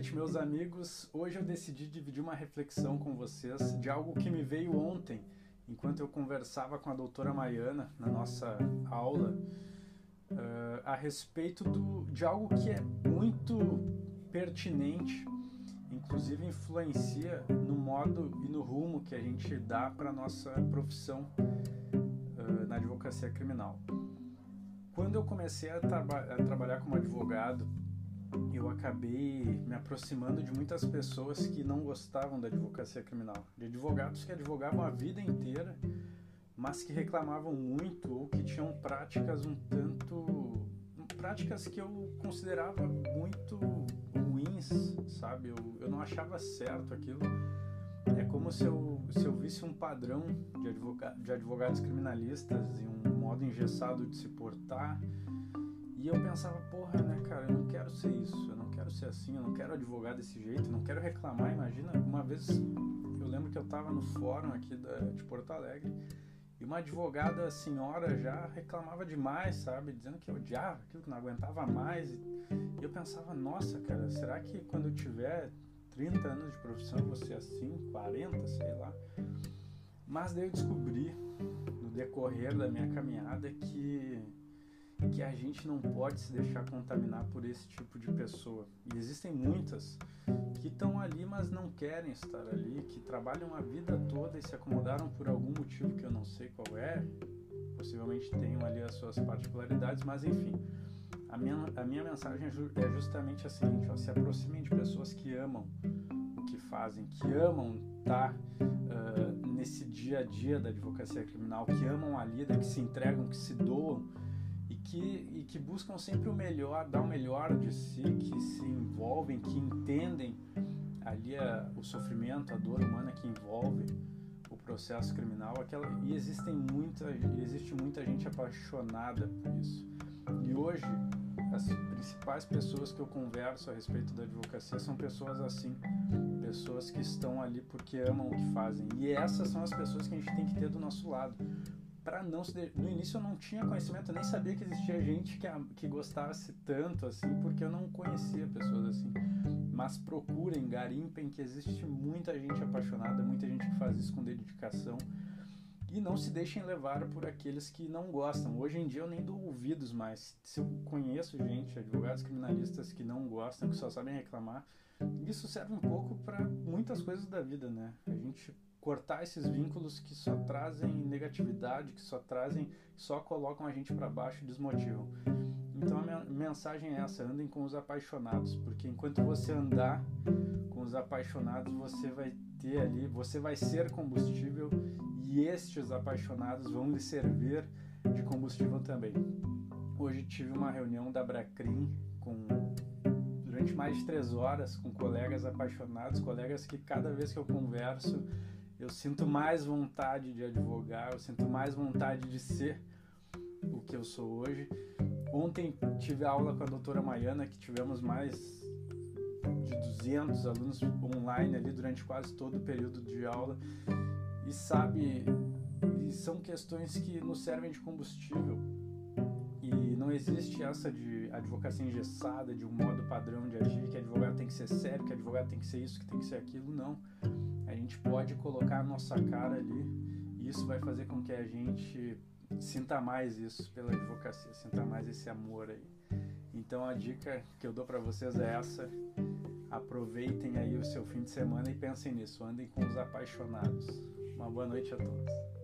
noite, meus amigos. Hoje eu decidi dividir uma reflexão com vocês de algo que me veio ontem, enquanto eu conversava com a doutora Maiana na nossa aula, uh, a respeito do, de algo que é muito pertinente, inclusive influencia no modo e no rumo que a gente dá para a nossa profissão uh, na advocacia criminal. Quando eu comecei a, traba a trabalhar como advogado, eu acabei me aproximando de muitas pessoas que não gostavam da advocacia criminal, de advogados que advogavam a vida inteira, mas que reclamavam muito ou que tinham práticas um tanto práticas que eu considerava muito ruins, sabe? Eu, eu não achava certo aquilo. É como se eu, se eu visse um padrão de, advoga, de advogados criminalistas e um modo engessado de se portar e eu pensava, porra, né, cara, eu não quero ser isso, eu não quero ser assim, eu não quero advogar desse jeito, não quero reclamar. Imagina, uma vez eu lembro que eu tava no fórum aqui da, de Porto Alegre e uma advogada senhora já reclamava demais, sabe? Dizendo que eu odiava aquilo, que não aguentava mais. E eu pensava, nossa, cara, será que quando eu tiver 30 anos de profissão eu vou ser assim, 40, sei lá? Mas daí eu descobri, no decorrer da minha caminhada, que que a gente não pode se deixar contaminar por esse tipo de pessoa. E existem muitas que estão ali, mas não querem estar ali, que trabalham a vida toda e se acomodaram por algum motivo que eu não sei qual é. Possivelmente tenham ali as suas particularidades, mas enfim. A minha, a minha mensagem é, é justamente a seguinte: ó, se aproximem de pessoas que amam o que fazem, que amam estar uh, nesse dia a dia da advocacia criminal, que amam a lida, que se entregam, que se doam que, e que buscam sempre o melhor, dar o melhor de si, que se envolvem, que entendem ali a, o sofrimento, a dor humana que envolve o processo criminal, aquela, e existem muita, existe muita gente apaixonada por isso. E hoje as principais pessoas que eu converso a respeito da advocacia são pessoas assim, pessoas que estão ali porque amam o que fazem. E essas são as pessoas que a gente tem que ter do nosso lado, para não se de... no início eu não tinha conhecimento, eu nem sabia que existia gente que, que gostasse tanto assim, porque eu não conhecia pessoas assim. Mas procurem, garimpem que existe muita gente apaixonada, muita gente que faz isso com dedicação. E não se deixem levar por aqueles que não gostam. Hoje em dia eu nem dou ouvidos mais. Se eu conheço gente, advogados criminalistas que não gostam, que só sabem reclamar, isso serve um pouco para muitas coisas da vida, né? A gente cortar esses vínculos que só trazem negatividade, que só trazem, só colocam a gente para baixo e desmotivam. Então a minha mensagem é essa: andem com os apaixonados, porque enquanto você andar com os apaixonados, você vai ter ali, você vai ser combustível e estes apaixonados vão lhe servir de combustível também. Hoje tive uma reunião da Bracrim com durante mais de três horas com colegas apaixonados, colegas que cada vez que eu converso eu sinto mais vontade de advogar, eu sinto mais vontade de ser o que eu sou hoje. Ontem tive aula com a doutora Maiana, que tivemos mais de 200 alunos online ali durante quase todo o período de aula. E sabe, e são questões que nos servem de combustível. E não existe essa de advocacia engessada, de um modo padrão de agir, que advogado tem que ser sério, que advogado tem que ser isso, que tem que ser aquilo. Não a gente pode colocar a nossa cara ali e isso vai fazer com que a gente sinta mais isso pela advocacia, sinta mais esse amor aí. Então a dica que eu dou para vocês é essa: aproveitem aí o seu fim de semana e pensem nisso, andem com os apaixonados. Uma boa noite a todos.